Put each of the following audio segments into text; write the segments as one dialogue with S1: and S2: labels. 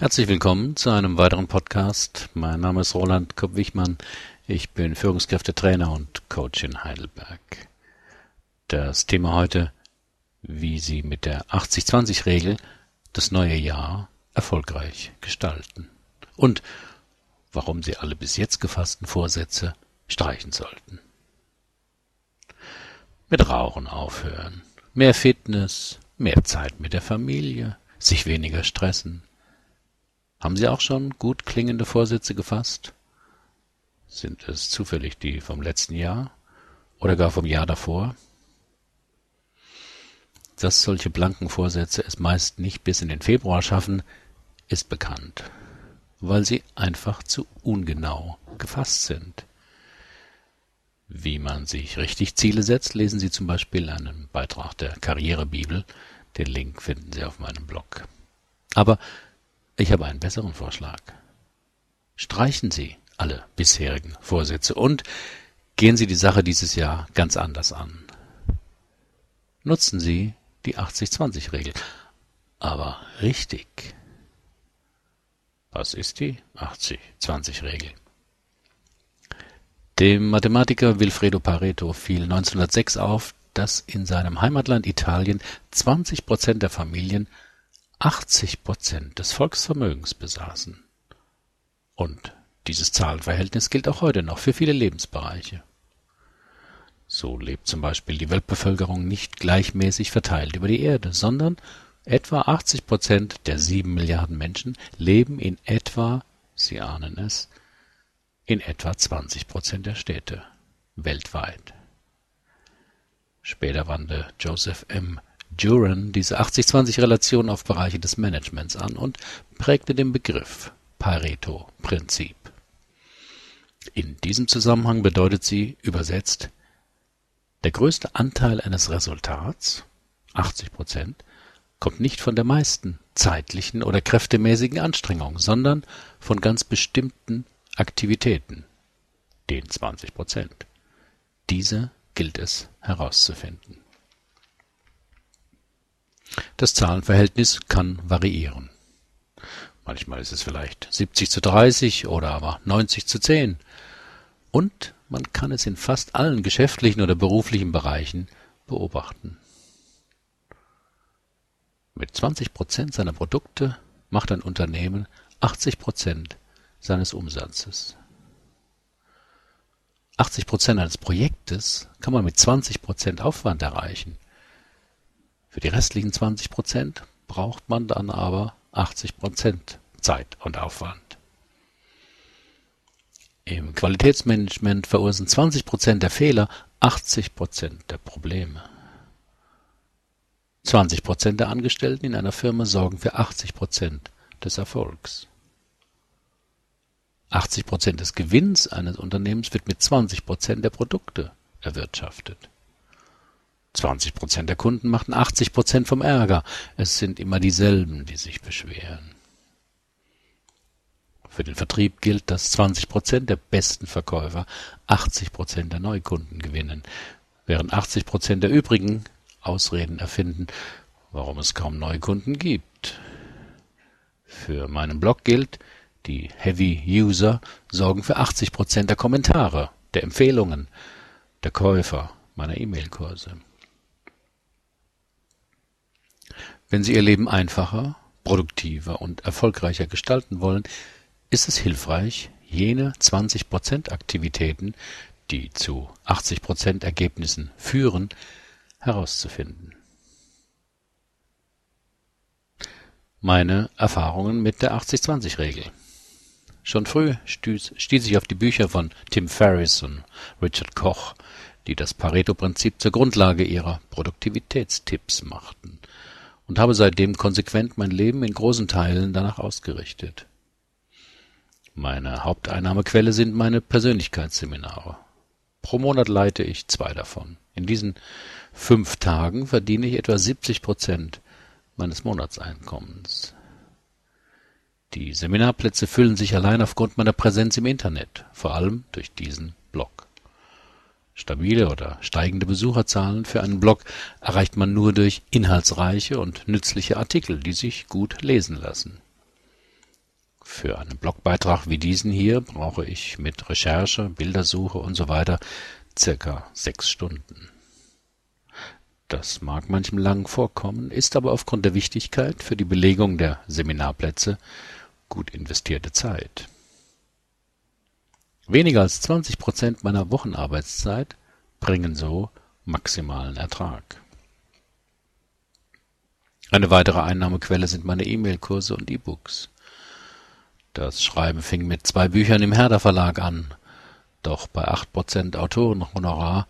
S1: Herzlich willkommen zu einem weiteren Podcast. Mein Name ist Roland Kopp-Wichmann. Ich bin Führungskräftetrainer und Coach in Heidelberg. Das Thema heute, wie Sie mit der 80-20-Regel das neue Jahr erfolgreich gestalten. Und warum Sie alle bis jetzt gefassten Vorsätze streichen sollten. Mit Rauchen aufhören, mehr Fitness, mehr Zeit mit der Familie, sich weniger stressen, haben Sie auch schon gut klingende Vorsätze gefasst? Sind es zufällig die vom letzten Jahr oder gar vom Jahr davor? Dass solche blanken Vorsätze es meist nicht bis in den Februar schaffen, ist bekannt, weil sie einfach zu ungenau gefasst sind. Wie man sich richtig Ziele setzt, lesen Sie zum Beispiel einen Beitrag der Karrierebibel. Den Link finden Sie auf meinem Blog. Aber ich habe einen besseren Vorschlag. Streichen Sie alle bisherigen Vorsätze und gehen Sie die Sache dieses Jahr ganz anders an. Nutzen Sie die 80-20-Regel. Aber richtig. Was ist die 80-20-Regel? Dem Mathematiker Wilfredo Pareto fiel 1906 auf, dass in seinem Heimatland Italien 20 Prozent der Familien 80 Prozent des Volksvermögens besaßen. Und dieses Zahlenverhältnis gilt auch heute noch für viele Lebensbereiche. So lebt zum Beispiel die Weltbevölkerung nicht gleichmäßig verteilt über die Erde, sondern etwa 80 Prozent der sieben Milliarden Menschen leben in etwa, Sie ahnen es, in etwa 20 Prozent der Städte weltweit. Später wandte Joseph M. Duran diese 80-20-Relation auf Bereiche des Managements an und prägte den Begriff Pareto-Prinzip. In diesem Zusammenhang bedeutet sie übersetzt der größte Anteil eines Resultats, 80 Prozent, kommt nicht von der meisten zeitlichen oder kräftemäßigen Anstrengung, sondern von ganz bestimmten Aktivitäten, den 20 Prozent. Diese gilt es herauszufinden. Das Zahlenverhältnis kann variieren. Manchmal ist es vielleicht 70 zu 30 oder aber 90 zu 10. Und man kann es in fast allen geschäftlichen oder beruflichen Bereichen beobachten. Mit 20 Prozent seiner Produkte macht ein Unternehmen 80 Prozent seines Umsatzes. 80 Prozent eines Projektes kann man mit 20 Prozent Aufwand erreichen. Für die restlichen 20 Prozent braucht man dann aber 80 Prozent Zeit und Aufwand. Im Qualitätsmanagement verursachen 20 Prozent der Fehler 80 Prozent der Probleme. 20 Prozent der Angestellten in einer Firma sorgen für 80 Prozent des Erfolgs. 80 Prozent des Gewinns eines Unternehmens wird mit 20 Prozent der Produkte erwirtschaftet. 20 Prozent der Kunden machten 80 Prozent vom Ärger. Es sind immer dieselben, die sich beschweren. Für den Vertrieb gilt, dass 20 Prozent der besten Verkäufer 80 Prozent der Neukunden gewinnen, während 80 Prozent der übrigen Ausreden erfinden, warum es kaum Neukunden gibt. Für meinen Blog gilt, die Heavy User sorgen für 80 Prozent der Kommentare, der Empfehlungen, der Käufer meiner E-Mail-Kurse. Wenn Sie Ihr Leben einfacher, produktiver und erfolgreicher gestalten wollen, ist es hilfreich, jene 20% Aktivitäten, die zu 80% Ergebnissen führen, herauszufinden. Meine Erfahrungen mit der 80-20-Regel. Schon früh stieß, stieß ich auf die Bücher von Tim Ferriss und Richard Koch, die das Pareto-Prinzip zur Grundlage ihrer Produktivitätstipps machten und habe seitdem konsequent mein Leben in großen Teilen danach ausgerichtet. Meine Haupteinnahmequelle sind meine Persönlichkeitsseminare. Pro Monat leite ich zwei davon. In diesen fünf Tagen verdiene ich etwa 70 Prozent meines Monatseinkommens. Die Seminarplätze füllen sich allein aufgrund meiner Präsenz im Internet, vor allem durch diesen Blog. Stabile oder steigende Besucherzahlen für einen Blog erreicht man nur durch inhaltsreiche und nützliche Artikel, die sich gut lesen lassen. Für einen Blogbeitrag wie diesen hier brauche ich mit Recherche, Bildersuche und so weiter circa sechs Stunden. Das mag manchem lang vorkommen, ist aber aufgrund der Wichtigkeit für die Belegung der Seminarplätze gut investierte Zeit. Weniger als 20 Prozent meiner Wochenarbeitszeit bringen so maximalen Ertrag. Eine weitere Einnahmequelle sind meine E-Mail-Kurse und E-Books. Das Schreiben fing mit zwei Büchern im Herder Verlag an, doch bei acht Prozent Autorenhonorar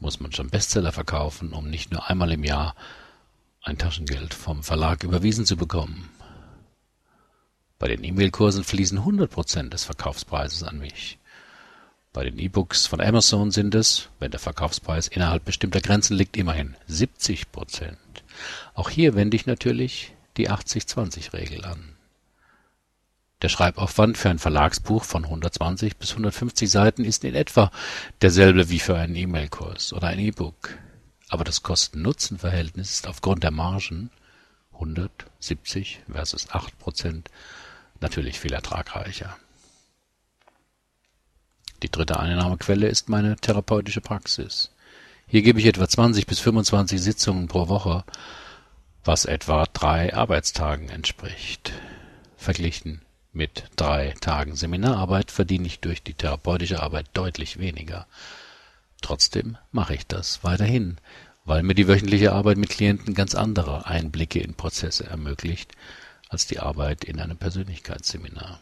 S1: muss man schon Bestseller verkaufen, um nicht nur einmal im Jahr ein Taschengeld vom Verlag überwiesen zu bekommen. Bei den E-Mail-Kursen fließen 100 Prozent des Verkaufspreises an mich. Bei den E-Books von Amazon sind es, wenn der Verkaufspreis innerhalb bestimmter Grenzen liegt, immerhin 70 Prozent. Auch hier wende ich natürlich die 80-20-Regel an. Der Schreibaufwand für ein Verlagsbuch von 120 bis 150 Seiten ist in etwa derselbe wie für einen E-Mail-Kurs oder ein E-Book. Aber das Kosten-Nutzen-Verhältnis ist aufgrund der Margen 170 versus 8 Prozent natürlich viel ertragreicher. Die dritte Einnahmequelle ist meine therapeutische Praxis. Hier gebe ich etwa 20 bis 25 Sitzungen pro Woche, was etwa drei Arbeitstagen entspricht. Verglichen mit drei Tagen Seminararbeit verdiene ich durch die therapeutische Arbeit deutlich weniger. Trotzdem mache ich das weiterhin, weil mir die wöchentliche Arbeit mit Klienten ganz andere Einblicke in Prozesse ermöglicht als die Arbeit in einem Persönlichkeitsseminar.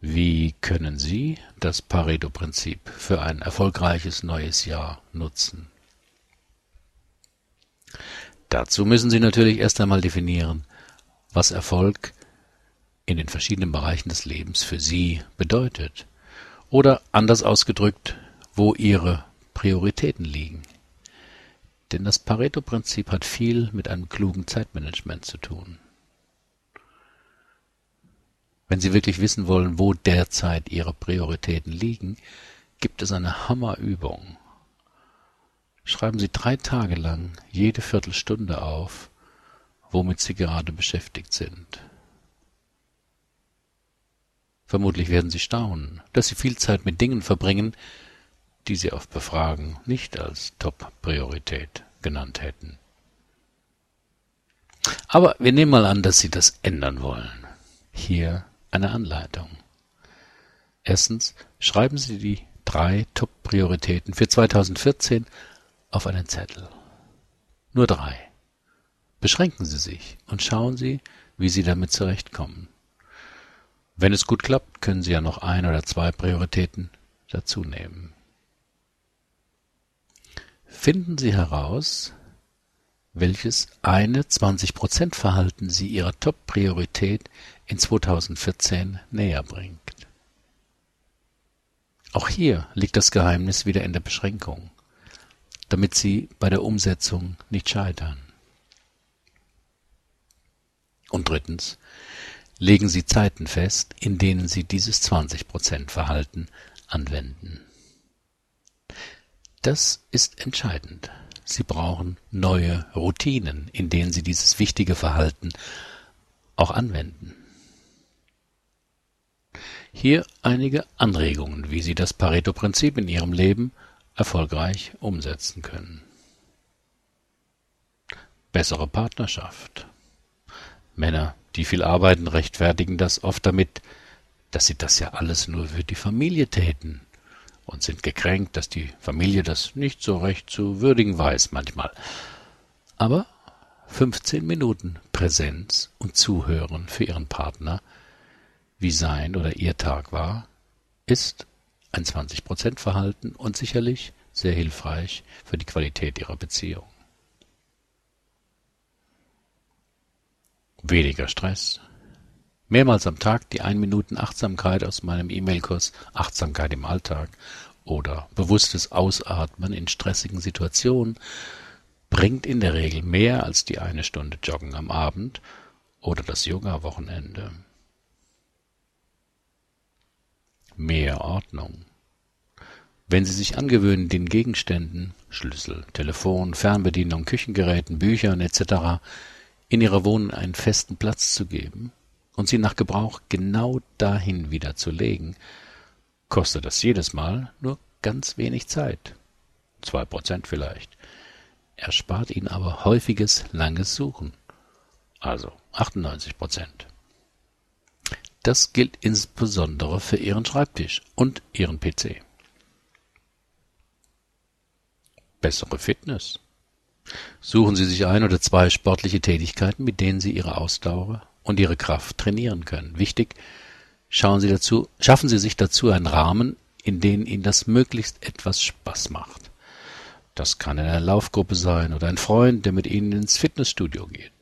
S1: Wie können Sie das Pareto-Prinzip für ein erfolgreiches neues Jahr nutzen? Dazu müssen Sie natürlich erst einmal definieren, was Erfolg in den verschiedenen Bereichen des Lebens für Sie bedeutet. Oder anders ausgedrückt, wo Ihre Prioritäten liegen. Denn das Pareto-Prinzip hat viel mit einem klugen Zeitmanagement zu tun. Wenn Sie wirklich wissen wollen, wo derzeit Ihre Prioritäten liegen, gibt es eine Hammerübung. Schreiben Sie drei Tage lang jede Viertelstunde auf, womit Sie gerade beschäftigt sind. Vermutlich werden Sie staunen, dass Sie viel Zeit mit Dingen verbringen, die Sie auf Befragen nicht als Top-Priorität genannt hätten. Aber wir nehmen mal an, dass Sie das ändern wollen. Hier eine Anleitung. Erstens schreiben Sie die drei Top-Prioritäten für 2014 auf einen Zettel. Nur drei. Beschränken Sie sich und schauen Sie, wie Sie damit zurechtkommen. Wenn es gut klappt, können Sie ja noch ein oder zwei Prioritäten dazu nehmen. Finden Sie heraus, welches eine 20% Verhalten Sie Ihrer Top-Priorität in 2014 näher bringt. Auch hier liegt das Geheimnis wieder in der Beschränkung, damit Sie bei der Umsetzung nicht scheitern. Und drittens, legen Sie Zeiten fest, in denen Sie dieses 20% Verhalten anwenden. Das ist entscheidend. Sie brauchen neue Routinen, in denen Sie dieses wichtige Verhalten auch anwenden. Hier einige Anregungen, wie Sie das Pareto-Prinzip in Ihrem Leben erfolgreich umsetzen können. Bessere Partnerschaft. Männer, die viel arbeiten, rechtfertigen das oft damit, dass sie das ja alles nur für die Familie täten und sind gekränkt, dass die Familie das nicht so recht zu würdigen weiß manchmal. Aber 15 Minuten Präsenz und Zuhören für ihren Partner wie sein oder ihr Tag war, ist ein 20% Verhalten und sicherlich sehr hilfreich für die Qualität ihrer Beziehung. Weniger Stress. Mehrmals am Tag die 1 Minuten Achtsamkeit aus meinem E-Mail-Kurs Achtsamkeit im Alltag oder bewusstes Ausatmen in stressigen Situationen bringt in der Regel mehr als die eine Stunde Joggen am Abend oder das Yoga-Wochenende. mehr Ordnung. Wenn Sie sich angewöhnen, den Gegenständen Schlüssel, Telefon, Fernbedienung, Küchengeräten, Büchern etc. in Ihrer Wohnung einen festen Platz zu geben, und sie nach Gebrauch genau dahin wieder zu legen, kostet das jedes Mal nur ganz wenig Zeit. Zwei Prozent vielleicht. Erspart Ihnen aber häufiges, langes Suchen. Also 98 Prozent. Das gilt insbesondere für Ihren Schreibtisch und Ihren PC. Bessere Fitness. Suchen Sie sich ein oder zwei sportliche Tätigkeiten, mit denen Sie Ihre Ausdauer und Ihre Kraft trainieren können. Wichtig, schauen Sie dazu, schaffen Sie sich dazu einen Rahmen, in dem Ihnen das möglichst etwas Spaß macht. Das kann in einer Laufgruppe sein oder ein Freund, der mit Ihnen ins Fitnessstudio geht.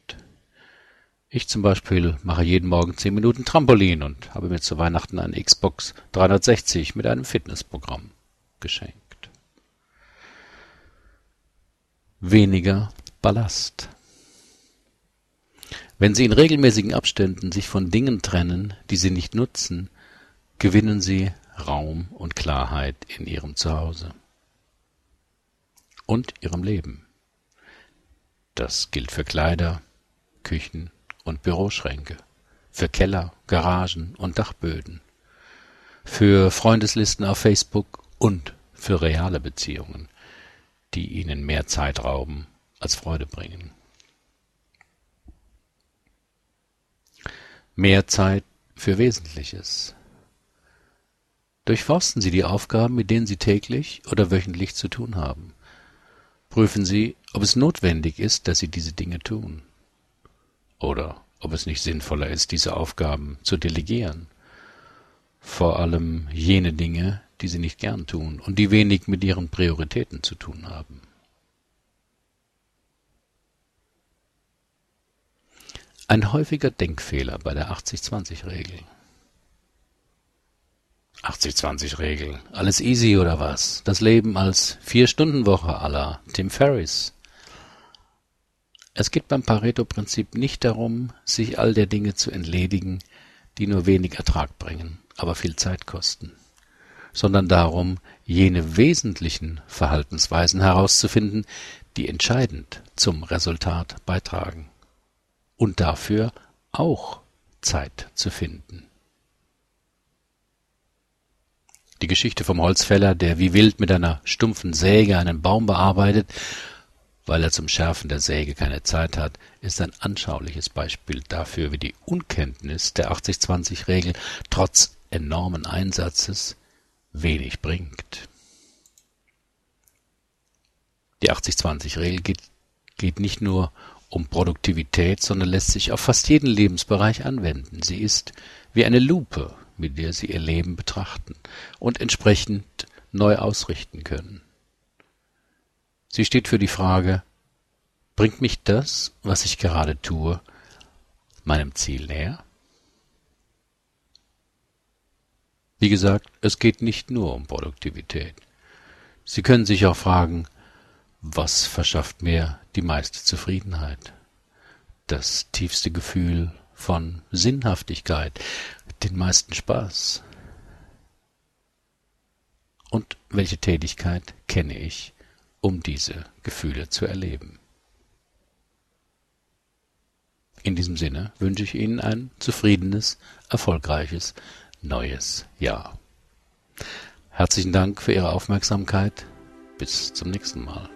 S1: Ich zum Beispiel mache jeden Morgen zehn Minuten Trampolin und habe mir zu Weihnachten eine Xbox 360 mit einem Fitnessprogramm geschenkt. Weniger Ballast. Wenn Sie in regelmäßigen Abständen sich von Dingen trennen, die Sie nicht nutzen, gewinnen Sie Raum und Klarheit in Ihrem Zuhause und Ihrem Leben. Das gilt für Kleider, Küchen und Büroschränke, für Keller, Garagen und Dachböden, für Freundeslisten auf Facebook und für reale Beziehungen, die ihnen mehr Zeit rauben als Freude bringen. Mehr Zeit für Wesentliches. Durchforsten Sie die Aufgaben, mit denen Sie täglich oder wöchentlich zu tun haben. Prüfen Sie, ob es notwendig ist, dass Sie diese Dinge tun oder ob es nicht sinnvoller ist, diese Aufgaben zu delegieren. Vor allem jene Dinge, die sie nicht gern tun und die wenig mit ihren Prioritäten zu tun haben. Ein häufiger Denkfehler bei der 80-20-Regel. 80-20-Regel. Alles easy oder was? Das Leben als Vier-Stunden-Woche aller Tim Ferriss. Es geht beim Pareto-Prinzip nicht darum, sich all der Dinge zu entledigen, die nur wenig Ertrag bringen, aber viel Zeit kosten, sondern darum, jene wesentlichen Verhaltensweisen herauszufinden, die entscheidend zum Resultat beitragen und dafür auch Zeit zu finden. Die Geschichte vom Holzfäller, der wie wild mit einer stumpfen Säge einen Baum bearbeitet weil er zum Schärfen der Säge keine Zeit hat, ist ein anschauliches Beispiel dafür, wie die Unkenntnis der 80-20-Regel trotz enormen Einsatzes wenig bringt. Die 80-20-Regel geht, geht nicht nur um Produktivität, sondern lässt sich auf fast jeden Lebensbereich anwenden. Sie ist wie eine Lupe, mit der Sie Ihr Leben betrachten und entsprechend neu ausrichten können. Sie steht für die Frage, bringt mich das, was ich gerade tue, meinem Ziel näher? Wie gesagt, es geht nicht nur um Produktivität. Sie können sich auch fragen, was verschafft mir die meiste Zufriedenheit, das tiefste Gefühl von Sinnhaftigkeit, den meisten Spaß? Und welche Tätigkeit kenne ich, um diese Gefühle zu erleben. In diesem Sinne wünsche ich Ihnen ein zufriedenes, erfolgreiches neues Jahr. Herzlichen Dank für Ihre Aufmerksamkeit. Bis zum nächsten Mal.